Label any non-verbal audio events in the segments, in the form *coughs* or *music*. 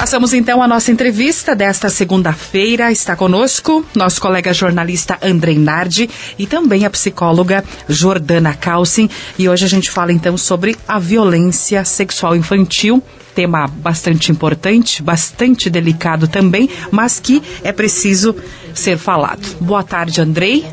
Passamos então a nossa entrevista desta segunda-feira. Está conosco nosso colega jornalista André Nardi e também a psicóloga Jordana Calcin. E hoje a gente fala então sobre a violência sexual infantil tema bastante importante, bastante delicado também, mas que é preciso ser falado. Boa tarde, Andrei.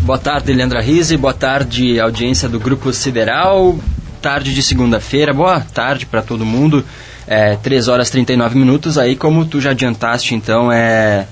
Boa tarde, Leandra Rise. Boa tarde, audiência do Grupo Sideral. Tarde de segunda-feira. Boa tarde para todo mundo é, 3 horas e 39 minutos. Aí, como tu já adiantaste, então, é...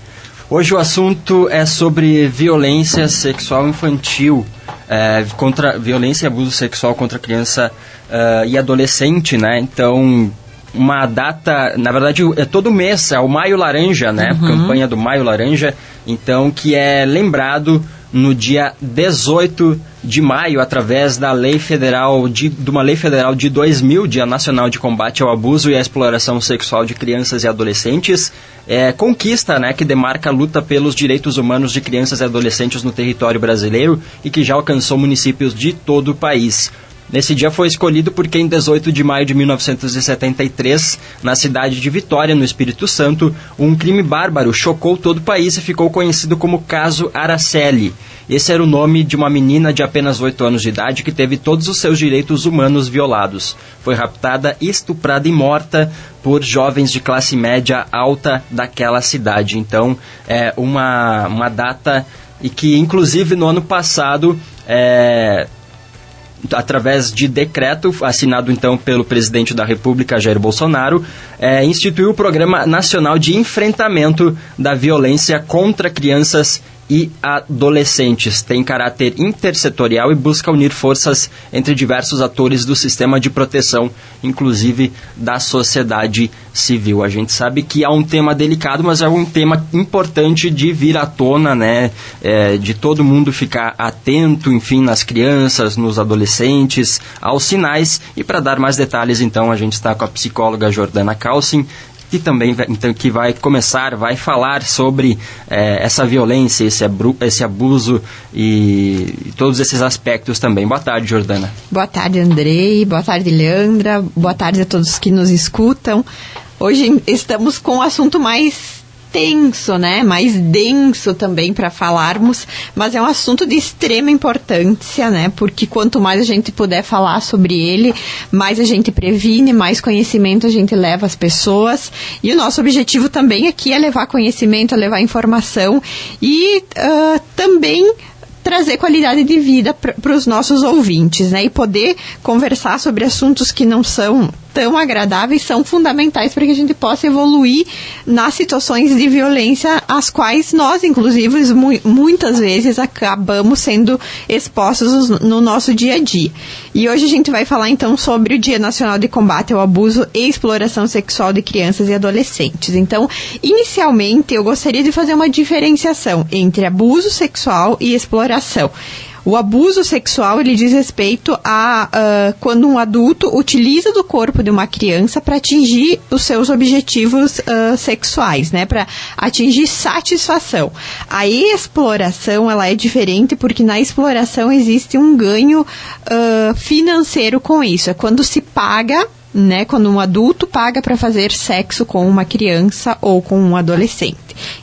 Hoje o assunto é sobre violência sexual infantil, é, contra violência e abuso sexual contra criança uh, e adolescente, né? Então, uma data, na verdade, é todo mês, é o Maio Laranja, né? Uhum. Campanha do Maio Laranja, então, que é lembrado no dia 18 de maio, através da lei federal de, de uma lei federal de 2000, Dia Nacional de Combate ao Abuso e à Exploração Sexual de Crianças e Adolescentes, é, conquista, né, que demarca a luta pelos direitos humanos de crianças e adolescentes no território brasileiro e que já alcançou municípios de todo o país. Nesse dia foi escolhido porque em 18 de maio de 1973, na cidade de Vitória, no Espírito Santo, um crime bárbaro chocou todo o país e ficou conhecido como Caso Araceli. Esse era o nome de uma menina de apenas 8 anos de idade que teve todos os seus direitos humanos violados. Foi raptada, estuprada e morta por jovens de classe média alta daquela cidade. Então, é uma, uma data e que, inclusive, no ano passado, é, através de decreto assinado então pelo presidente da República, Jair Bolsonaro, é, instituiu o Programa Nacional de Enfrentamento da Violência contra Crianças e adolescentes. Tem caráter intersetorial e busca unir forças entre diversos atores do sistema de proteção, inclusive da sociedade civil. A gente sabe que é um tema delicado, mas é um tema importante de vir à tona, né? É, de todo mundo ficar atento, enfim, nas crianças, nos adolescentes, aos sinais. E para dar mais detalhes, então, a gente está com a psicóloga Jordana Calcin, que também então, que vai começar, vai falar sobre é, essa violência, esse, esse abuso e, e, todos esses aspectos também. Boa tarde, Jordana. Boa tarde, Andrei. Boa tarde, Leandra. Boa tarde a todos que nos escutam. Hoje estamos com um assunto mais tenso, né? Mais denso também para falarmos, mas é um assunto de extrema importância, né? Porque quanto mais a gente puder falar sobre ele, mais a gente previne, mais conhecimento a gente leva às pessoas. E o nosso objetivo também aqui é levar conhecimento, é levar informação e uh, também trazer qualidade de vida para os nossos ouvintes, né? E poder conversar sobre assuntos que não são tão agradáveis são fundamentais para que a gente possa evoluir nas situações de violência às quais nós, inclusive, mu muitas vezes acabamos sendo expostos no nosso dia a dia. E hoje a gente vai falar então sobre o Dia Nacional de Combate ao Abuso e Exploração Sexual de Crianças e Adolescentes. Então, inicialmente, eu gostaria de fazer uma diferenciação entre abuso sexual e exploração. O abuso sexual ele diz respeito a uh, quando um adulto utiliza do corpo de uma criança para atingir os seus objetivos uh, sexuais, né? Para atingir satisfação. A exploração ela é diferente porque na exploração existe um ganho uh, financeiro com isso. É quando se paga né, quando um adulto paga para fazer sexo com uma criança ou com um adolescente.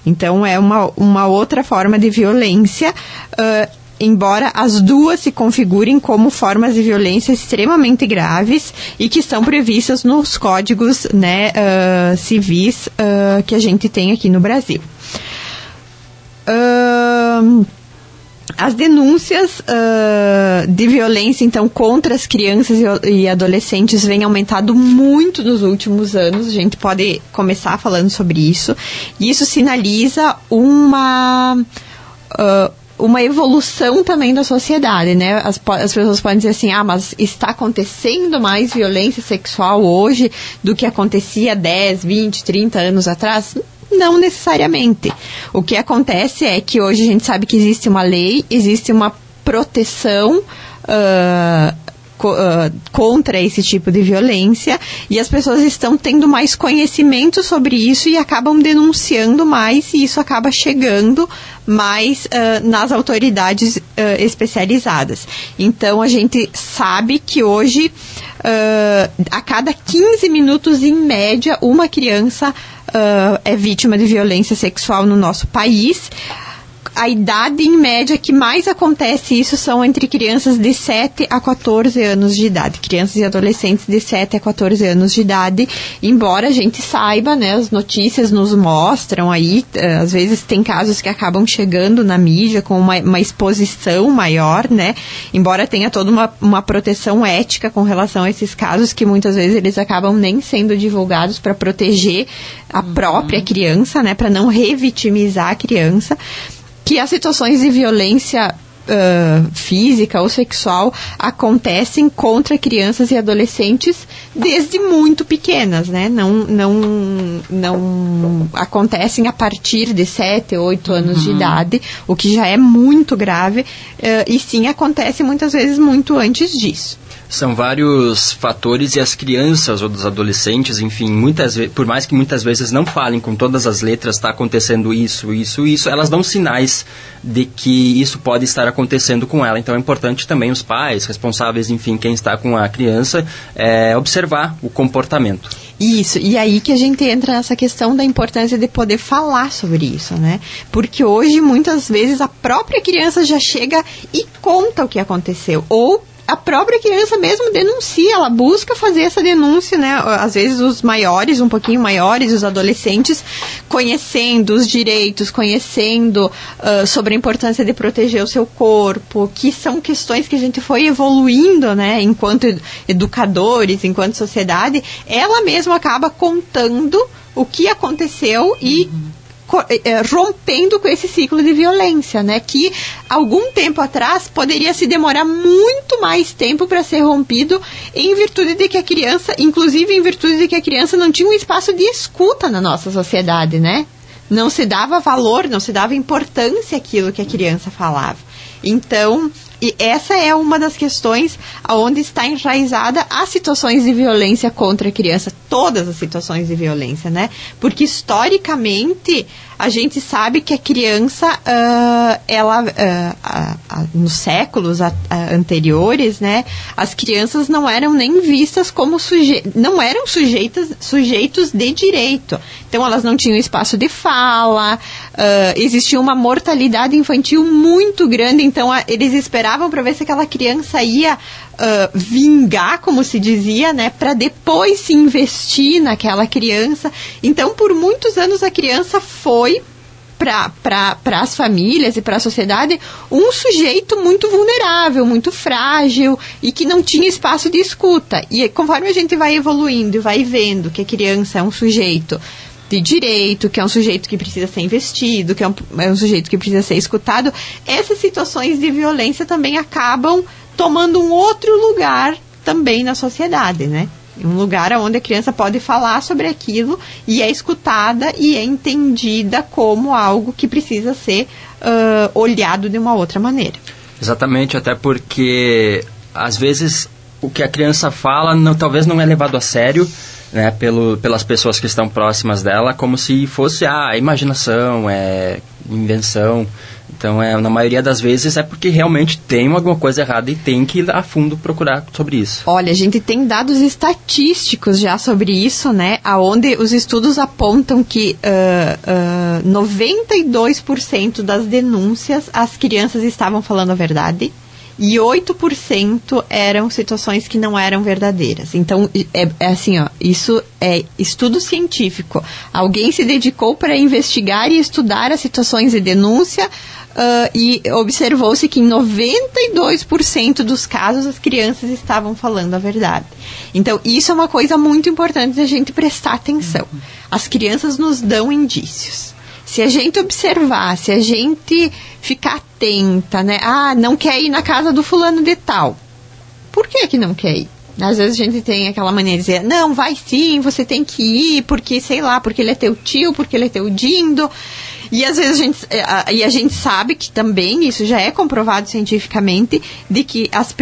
Então é uma, uma outra forma de violência. Uh, embora as duas se configurem como formas de violência extremamente graves e que estão previstas nos códigos né, uh, civis uh, que a gente tem aqui no Brasil. Uh, as denúncias uh, de violência, então, contra as crianças e adolescentes vêm aumentado muito nos últimos anos. A gente pode começar falando sobre isso. E isso sinaliza uma. Uh, uma evolução também da sociedade, né? As, as pessoas podem dizer assim, ah, mas está acontecendo mais violência sexual hoje do que acontecia 10, 20, 30 anos atrás? Não necessariamente. O que acontece é que hoje a gente sabe que existe uma lei, existe uma proteção uh, uh, contra esse tipo de violência e as pessoas estão tendo mais conhecimento sobre isso e acabam denunciando mais e isso acaba chegando mais uh, nas autoridades especializadas. Então a gente sabe que hoje a cada 15 minutos, em média, uma criança uh, é vítima de violência sexual no nosso país a idade em média que mais acontece isso são entre crianças de 7 a 14 anos de idade, crianças e adolescentes de 7 a 14 anos de idade, embora a gente saiba, né, as notícias nos mostram aí, eh, às vezes tem casos que acabam chegando na mídia com uma, uma exposição maior, né, embora tenha toda uma, uma proteção ética com relação a esses casos, que muitas vezes eles acabam nem sendo divulgados para proteger a uhum. própria criança, né, para não revitimizar a criança que as situações de violência uh, física ou sexual acontecem contra crianças e adolescentes desde muito pequenas, né? Não, não, não acontecem a partir de 7, 8 anos uhum. de idade, o que já é muito grave, uh, e sim acontece muitas vezes muito antes disso são vários fatores e as crianças ou os adolescentes, enfim, muitas por mais que muitas vezes não falem com todas as letras, está acontecendo isso, isso, isso, elas dão sinais de que isso pode estar acontecendo com ela. Então é importante também os pais, responsáveis, enfim, quem está com a criança, é, observar o comportamento. Isso, e aí que a gente entra nessa questão da importância de poder falar sobre isso, né? Porque hoje, muitas vezes, a própria criança já chega e conta o que aconteceu, ou a própria criança mesmo denuncia, ela busca fazer essa denúncia, né? Às vezes os maiores, um pouquinho maiores, os adolescentes, conhecendo os direitos, conhecendo uh, sobre a importância de proteger o seu corpo, que são questões que a gente foi evoluindo, né? Enquanto educadores, enquanto sociedade, ela mesma acaba contando o que aconteceu e uhum rompendo com esse ciclo de violência, né? Que algum tempo atrás poderia se demorar muito mais tempo para ser rompido, em virtude de que a criança, inclusive em virtude de que a criança não tinha um espaço de escuta na nossa sociedade, né? Não se dava valor, não se dava importância àquilo que a criança falava. Então, e essa é uma das questões onde está enraizada as situações de violência contra a criança, todas as situações de violência, né? Porque historicamente a gente sabe que a criança, uh, ela, uh, nos séculos anteriores, né, as crianças não eram nem vistas como sujeitos, não eram sujeitas, sujeitos de direito. Então elas não tinham espaço de fala, uh, existia uma mortalidade infantil muito grande, então eles esperavam para ver se aquela criança ia uh, vingar, como se dizia, né, para depois se investir naquela criança. Então, por muitos anos a criança foi para as famílias e para a sociedade um sujeito muito vulnerável, muito frágil e que não tinha espaço de escuta. E conforme a gente vai evoluindo e vai vendo que a criança é um sujeito de direito, que é um sujeito que precisa ser investido, que é um, é um sujeito que precisa ser escutado, essas situações de violência também acabam tomando um outro lugar também na sociedade, né? Um lugar onde a criança pode falar sobre aquilo e é escutada e é entendida como algo que precisa ser uh, olhado de uma outra maneira. Exatamente, até porque às vezes o que a criança fala não, talvez não é levado a sério né, pelo, pelas pessoas que estão próximas dela, como se fosse a ah, imaginação, é invenção. Então, é, na maioria das vezes é porque realmente tem alguma coisa errada e tem que ir a fundo procurar sobre isso. Olha, a gente tem dados estatísticos já sobre isso, né? Aonde os estudos apontam que uh, uh, 92% das denúncias as crianças estavam falando a verdade e 8% eram situações que não eram verdadeiras. Então, é, é, assim, ó, isso é estudo científico. Alguém se dedicou para investigar e estudar as situações de denúncia Uh, e observou-se que em 92% dos casos as crianças estavam falando a verdade. Então, isso é uma coisa muito importante da gente prestar atenção. As crianças nos dão indícios. Se a gente observar, se a gente ficar atenta, né? Ah, não quer ir na casa do fulano de tal. Por que que não quer ir? Às vezes a gente tem aquela maneira de dizer, não, vai sim, você tem que ir, porque, sei lá, porque ele é teu tio, porque ele é teu dindo. E às vezes a gente, é, e a gente sabe que também, isso já é comprovado cientificamente, de que as,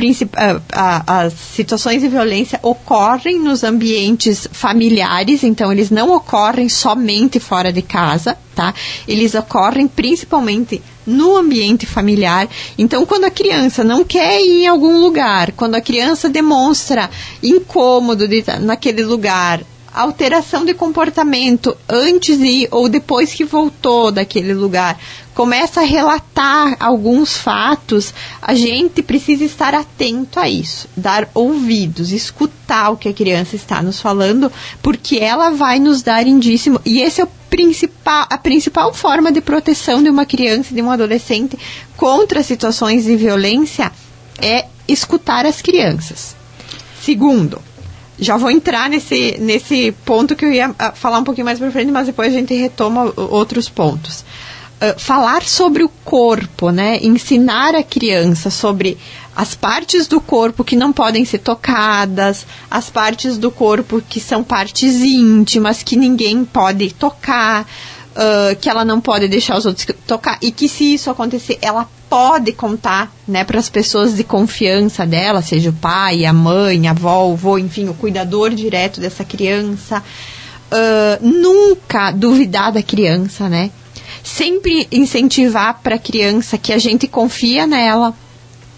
as situações de violência ocorrem nos ambientes familiares, então eles não ocorrem somente fora de casa, tá? Eles ocorrem principalmente no ambiente familiar. Então, quando a criança não quer ir em algum lugar, quando a criança demonstra incômodo de, naquele lugar, alteração de comportamento antes de ou depois que voltou daquele lugar, começa a relatar alguns fatos, a gente precisa estar atento a isso, dar ouvidos, escutar o que a criança está nos falando, porque ela vai nos dar indício, e esse é o principal, a principal forma de proteção de uma criança e de um adolescente contra situações de violência é escutar as crianças. Segundo, já vou entrar nesse, nesse ponto que eu ia ah, falar um pouquinho mais para frente, mas depois a gente retoma outros pontos. Uh, falar sobre o corpo, né? Ensinar a criança sobre as partes do corpo que não podem ser tocadas, as partes do corpo que são partes íntimas, que ninguém pode tocar, uh, que ela não pode deixar os outros tocar, e que se isso acontecer, ela pode contar né, para as pessoas de confiança dela, seja o pai, a mãe, a avó, o avô, enfim, o cuidador direto dessa criança. Uh, nunca duvidar da criança, né? Sempre incentivar para a criança que a gente confia nela,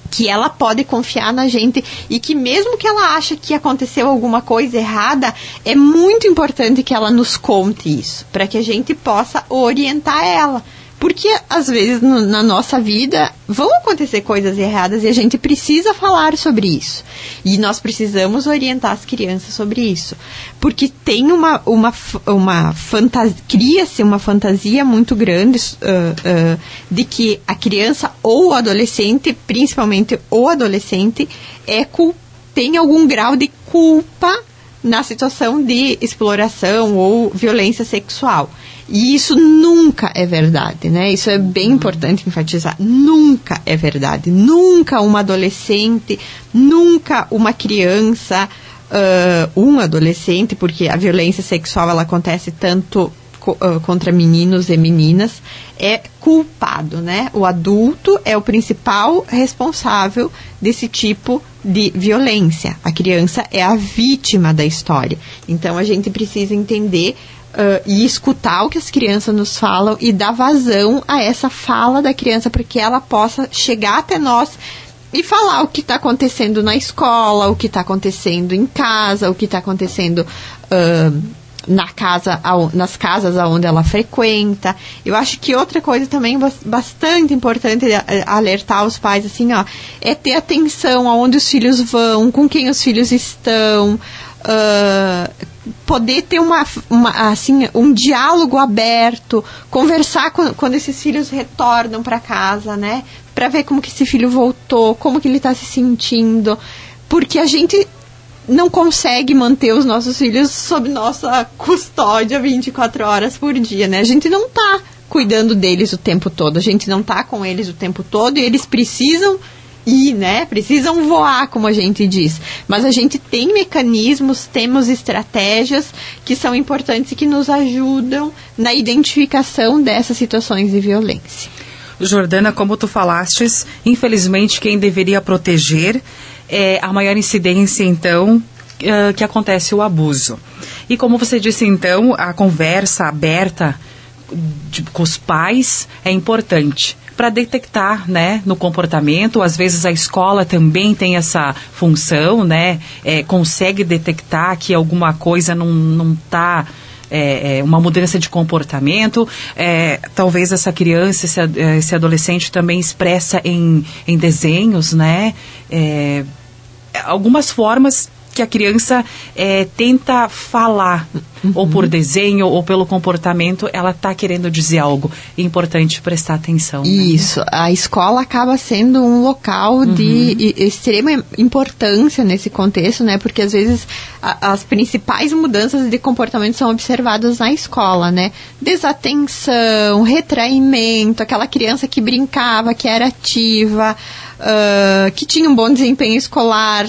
que ela pode confiar na gente e que mesmo que ela ache que aconteceu alguma coisa errada, é muito importante que ela nos conte isso, para que a gente possa orientar ela. Porque às vezes no, na nossa vida vão acontecer coisas erradas e a gente precisa falar sobre isso. E nós precisamos orientar as crianças sobre isso. Porque tem uma, uma, uma fantasia, cria-se uma fantasia muito grande uh, uh, de que a criança ou o adolescente, principalmente o adolescente, é tem algum grau de culpa na situação de exploração ou violência sexual. E isso nunca é verdade, né? Isso é bem importante enfatizar. Nunca é verdade. Nunca uma adolescente, nunca uma criança, uh, um adolescente, porque a violência sexual ela acontece tanto contra meninos e meninas, é culpado, né? O adulto é o principal responsável desse tipo de violência. A criança é a vítima da história. Então a gente precisa entender Uh, e escutar o que as crianças nos falam e dar vazão a essa fala da criança para que ela possa chegar até nós e falar o que está acontecendo na escola, o que está acontecendo em casa, o que está acontecendo uh, na casa, nas casas aonde ela frequenta. Eu acho que outra coisa também bastante importante alertar os pais assim, ó, é ter atenção aonde os filhos vão, com quem os filhos estão. Uh, poder ter uma, uma, assim um diálogo aberto conversar com, quando esses filhos retornam para casa né? Para ver como que esse filho voltou como que ele está se sentindo. Porque a gente não consegue manter os nossos filhos sob nossa custódia 24 horas por dia né? A gente não está cuidando deles o tempo todo a gente não está com eles o tempo todo e eles precisam ir, né? Precisam voar, como a gente diz. Mas a gente tem mecanismos, temos estratégias que são importantes e que nos ajudam na identificação dessas situações de violência. Jordana, como tu falastes, infelizmente quem deveria proteger é a maior incidência, então, uh, que acontece o abuso. E como você disse, então, a conversa aberta com os pais é importante para detectar, né, no comportamento. Às vezes a escola também tem essa função, né, é, consegue detectar que alguma coisa não não está é, é, uma mudança de comportamento. É, talvez essa criança, esse, esse, adolescente também expressa em, em desenhos, né? É, algumas formas que a criança é, tenta falar, uhum. ou por desenho, ou pelo comportamento, ela está querendo dizer algo. É importante prestar atenção. Né? Isso. A escola acaba sendo um local uhum. de extrema importância nesse contexto, né? Porque às vezes a, as principais mudanças de comportamento são observadas na escola, né? Desatenção, retraimento, aquela criança que brincava, que era ativa, uh, que tinha um bom desempenho escolar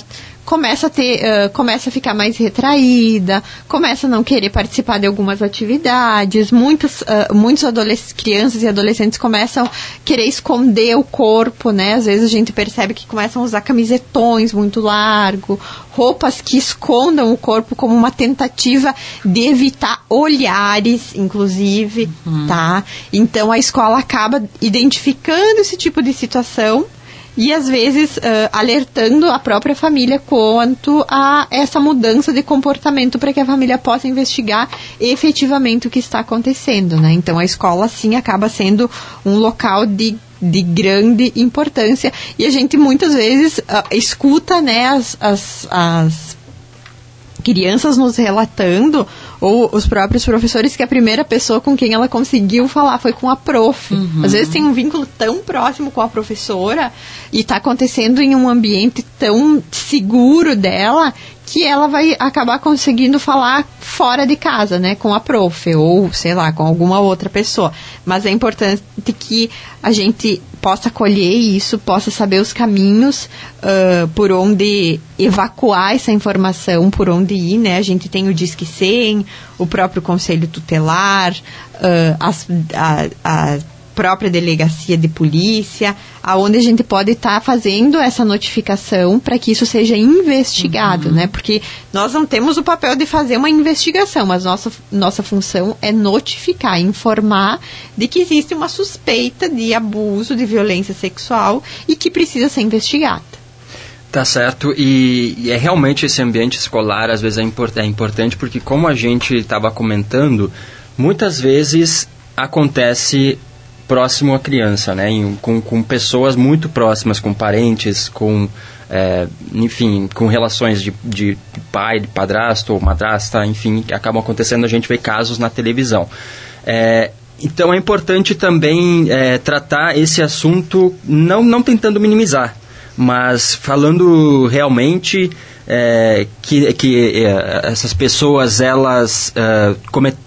começa a ter, uh, começa a ficar mais retraída, começa a não querer participar de algumas atividades, muitas, uh, muitos adolescentes, crianças e adolescentes começam a querer esconder o corpo, né? Às vezes a gente percebe que começam a usar camisetões muito largo, roupas que escondam o corpo como uma tentativa de evitar olhares, inclusive, uhum. tá? Então a escola acaba identificando esse tipo de situação e às vezes uh, alertando a própria família quanto a essa mudança de comportamento para que a família possa investigar efetivamente o que está acontecendo, né? Então a escola sim acaba sendo um local de de grande importância e a gente muitas vezes uh, escuta né as, as, as crianças nos relatando, ou os próprios professores, que a primeira pessoa com quem ela conseguiu falar foi com a prof. Uhum. Às vezes tem um vínculo tão próximo com a professora e está acontecendo em um ambiente tão seguro dela que ela vai acabar conseguindo falar fora de casa, né, com a prof ou sei lá, com alguma outra pessoa. Mas é importante que a gente possa colher isso, possa saber os caminhos uh, por onde evacuar essa informação, por onde ir, né? A gente tem o Disque 100, o próprio Conselho Tutelar, uh, as, a, a própria delegacia de polícia, aonde a gente pode estar tá fazendo essa notificação para que isso seja investigado, uhum. né? Porque nós não temos o papel de fazer uma investigação, mas nossa, nossa função é notificar, informar de que existe uma suspeita de abuso, de violência sexual e que precisa ser investigada. Tá certo, e, e, é realmente esse ambiente escolar às vezes é, import, é importante porque como a gente estava comentando, muitas vezes acontece próximo à criança, né? Em, com, com pessoas muito próximas, com parentes, com, é, enfim, com relações de, de pai, de padrasto ou madrasta, enfim, que acabam acontecendo, a gente vê casos na televisão. É, então é importante também é, tratar esse assunto não, não tentando minimizar, mas falando realmente é, que, que é, essas pessoas elas é,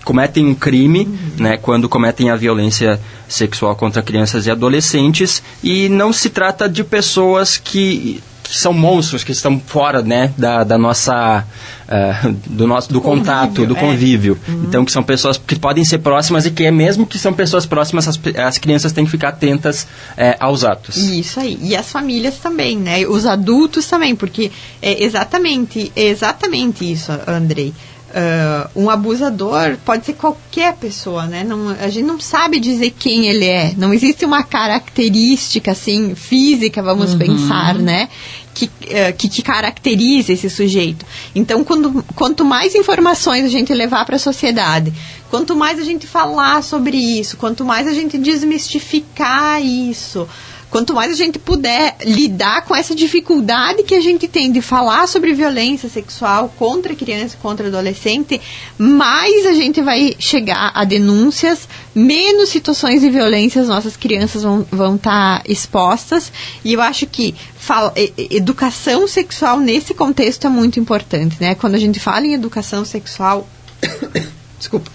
cometem um crime uhum. né, quando cometem a violência sexual contra crianças e adolescentes e não se trata de pessoas que que são monstros que estão fora né, da, da nossa uh, do nosso do convívio, contato do é. convívio uhum. então que são pessoas que podem ser próximas e que é mesmo que são pessoas próximas as, as crianças têm que ficar atentas uh, aos atos isso aí e as famílias também né os adultos também porque é exatamente é exatamente isso Andrei Uh, um abusador pode ser qualquer pessoa, né? Não, a gente não sabe dizer quem ele é. Não existe uma característica assim física, vamos uhum. pensar, né? Que, uh, que, que, caracteriza esse sujeito. Então, quando, quanto mais informações a gente levar para a sociedade, quanto mais a gente falar sobre isso, quanto mais a gente desmistificar isso, quanto mais a gente puder lidar com essa dificuldade que a gente tem de falar sobre violência sexual contra criança, contra adolescente, mais a gente vai chegar a denúncias, menos situações de violência as nossas crianças vão estar tá expostas. E eu acho que fala, educação sexual nesse contexto é muito importante, né? Quando a gente fala em educação sexual, *coughs* desculpa,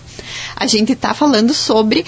a gente está falando sobre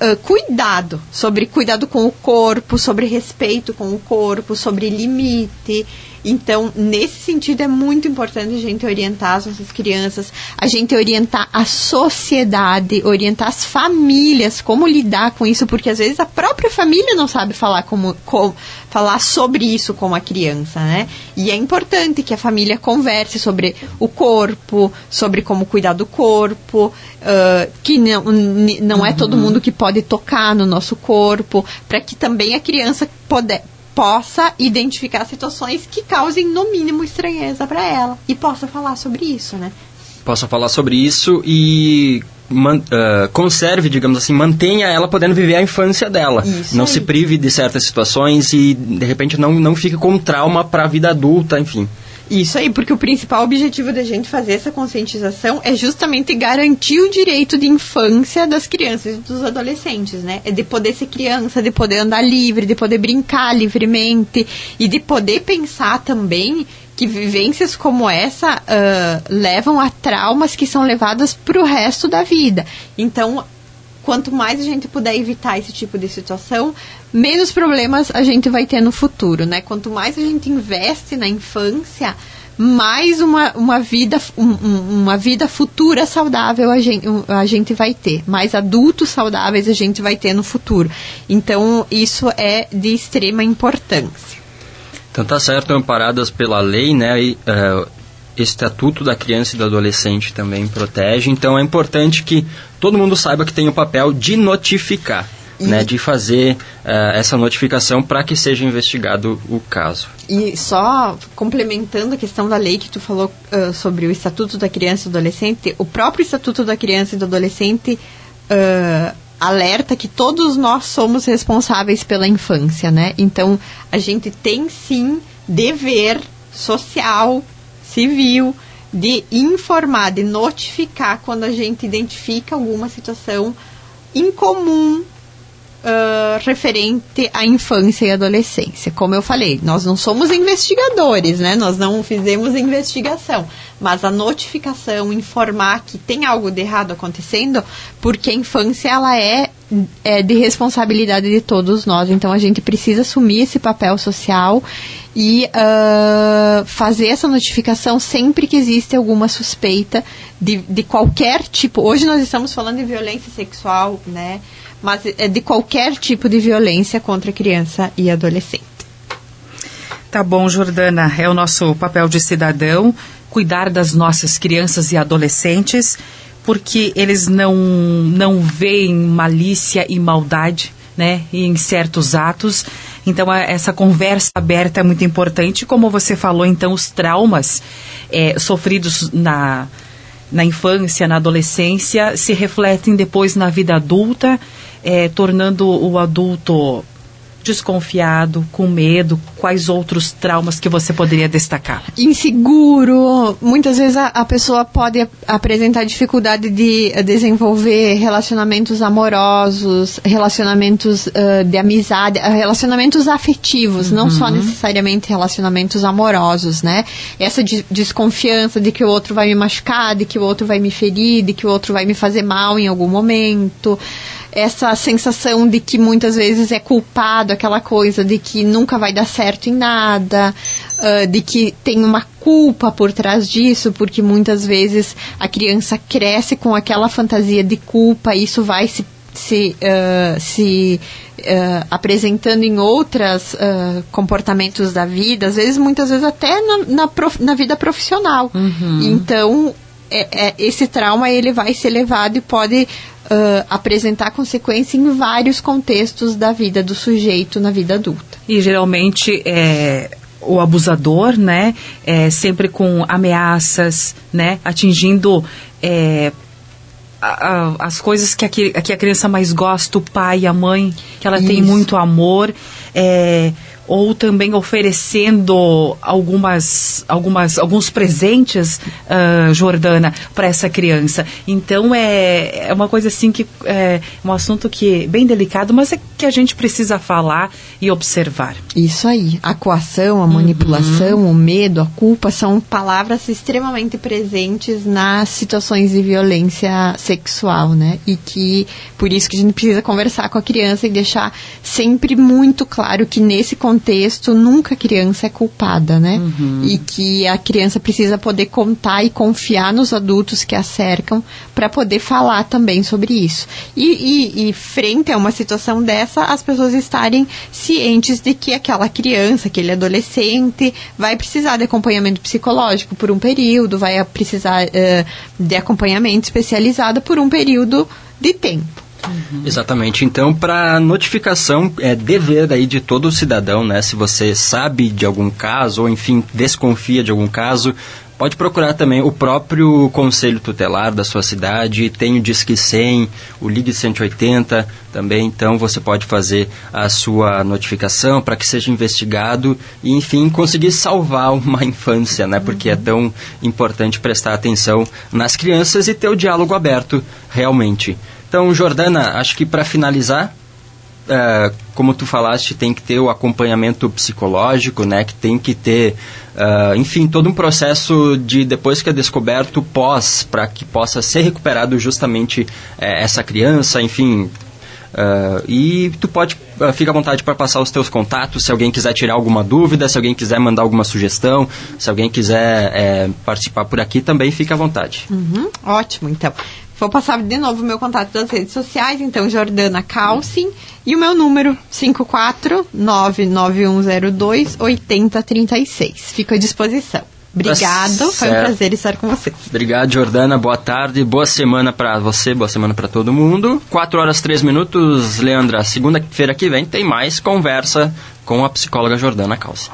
uh, cuidado, sobre cuidado com o corpo, sobre respeito com o corpo, sobre limite, então, nesse sentido, é muito importante a gente orientar as nossas crianças, a gente orientar a sociedade, orientar as famílias, como lidar com isso, porque às vezes a própria família não sabe falar, como, como falar sobre isso com a criança, né? E é importante que a família converse sobre o corpo, sobre como cuidar do corpo, uh, que não, não é todo uhum. mundo que pode tocar no nosso corpo, para que também a criança poder possa identificar situações que causem, no mínimo, estranheza para ela e possa falar sobre isso, né? Possa falar sobre isso e man, uh, conserve, digamos assim, mantenha ela podendo viver a infância dela. Isso não aí. se prive de certas situações e, de repente, não, não fique com trauma para a vida adulta, enfim. Isso aí, porque o principal objetivo da gente fazer essa conscientização é justamente garantir o direito de infância das crianças e dos adolescentes, né? É de poder ser criança, de poder andar livre, de poder brincar livremente e de poder pensar também que vivências como essa uh, levam a traumas que são levadas para o resto da vida. Então, quanto mais a gente puder evitar esse tipo de situação, menos problemas a gente vai ter no futuro, né? Quanto mais a gente investe na infância, mais uma, uma, vida, um, uma vida futura saudável a gente, a gente vai ter. Mais adultos saudáveis a gente vai ter no futuro. Então, isso é de extrema importância. Então tá certo, amparadas pela lei, né? E, uh, Estatuto da Criança e do Adolescente também protege. Então é importante que todo mundo saiba que tem o papel de notificar né, de fazer uh, essa notificação para que seja investigado o caso. E só complementando a questão da lei que tu falou uh, sobre o Estatuto da Criança e do Adolescente, o próprio Estatuto da Criança e do Adolescente uh, alerta que todos nós somos responsáveis pela infância, né? Então a gente tem sim dever social, civil, de informar, de notificar quando a gente identifica alguma situação incomum uh, referente à infância e adolescência. Como eu falei, nós não somos investigadores, né? Nós não fizemos investigação, mas a notificação, informar que tem algo de errado acontecendo, porque a infância ela é, é de responsabilidade de todos nós. Então a gente precisa assumir esse papel social e uh, fazer essa notificação sempre que existe alguma suspeita de, de qualquer tipo. Hoje nós estamos falando de violência sexual, né? mas é de qualquer tipo de violência contra criança e adolescente. Tá bom, Jordana, é o nosso papel de cidadão cuidar das nossas crianças e adolescentes, porque eles não não veem malícia e maldade, né, em certos atos. Então, essa conversa aberta é muito importante. Como você falou, então, os traumas é, sofridos na, na infância, na adolescência, se refletem depois na vida adulta é, tornando o adulto desconfiado, com medo? Quais outros traumas que você poderia destacar? Inseguro. Muitas vezes a, a pessoa pode apresentar dificuldade de desenvolver relacionamentos amorosos, relacionamentos uh, de amizade, relacionamentos afetivos, uhum. não só uhum. necessariamente relacionamentos amorosos, né? Essa de, desconfiança de que o outro vai me machucar, de que o outro vai me ferir, de que o outro vai me fazer mal em algum momento essa sensação de que muitas vezes é culpado, aquela coisa de que nunca vai dar certo em nada, uh, de que tem uma culpa por trás disso, porque muitas vezes a criança cresce com aquela fantasia de culpa, e isso vai se se, uh, se uh, apresentando em outros uh, comportamentos da vida, às vezes, muitas vezes até na, na, prof, na vida profissional. Uhum. Então, é, é, esse trauma ele vai ser levado e pode uh, apresentar consequência em vários contextos da vida do sujeito na vida adulta. E geralmente é, o abusador, né, é, sempre com ameaças, né, atingindo é, a, a, as coisas que a, que a criança mais gosta, o pai, a mãe, que ela Isso. tem muito amor. É, ou também oferecendo algumas, algumas, alguns presentes, uh, Jordana, para essa criança. Então é, é uma coisa assim que é um assunto que é bem delicado, mas é que a gente precisa falar e observar. Isso aí. A coação, a manipulação, uhum. o medo, a culpa são palavras extremamente presentes nas situações de violência sexual, né? E que por isso que a gente precisa conversar com a criança e deixar sempre muito claro que nesse contexto contexto, nunca a criança é culpada, né? Uhum. E que a criança precisa poder contar e confiar nos adultos que a cercam para poder falar também sobre isso. E, e, e, frente a uma situação dessa, as pessoas estarem cientes de que aquela criança, aquele adolescente, vai precisar de acompanhamento psicológico por um período, vai precisar uh, de acompanhamento especializado por um período de tempo. Uhum. Exatamente. Então, para notificação, é dever aí de todo cidadão, né? Se você sabe de algum caso, ou enfim, desconfia de algum caso, pode procurar também o próprio conselho tutelar da sua cidade, tem o Disque 100, o Ligue 180 também, então você pode fazer a sua notificação para que seja investigado e, enfim, conseguir salvar uma *laughs* infância, né? Porque é tão importante prestar atenção nas crianças e ter o diálogo aberto realmente. Então, Jordana, acho que para finalizar, uh, como tu falaste, tem que ter o acompanhamento psicológico, né? Que tem que ter, uh, enfim, todo um processo de depois que é descoberto pós, para que possa ser recuperado justamente uh, essa criança, enfim. e tu pode uh, fica à vontade para passar os teus contatos, se alguém quiser tirar alguma dúvida, se alguém quiser mandar alguma sugestão, se alguém quiser participar por aqui, também fica à vontade. Uhum, ótimo, então. Vou passar de novo o meu contato das redes sociais, então Jordana Calcin e o meu número 54991028036. Fico à disposição. Obrigado, tá foi um prazer estar com vocês. Obrigado, Jordana. Boa tarde, boa semana para você, boa semana para todo mundo. 4 horas 3 minutos, Leandra. Segunda-feira que vem tem mais conversa com a psicóloga Jordana Calça.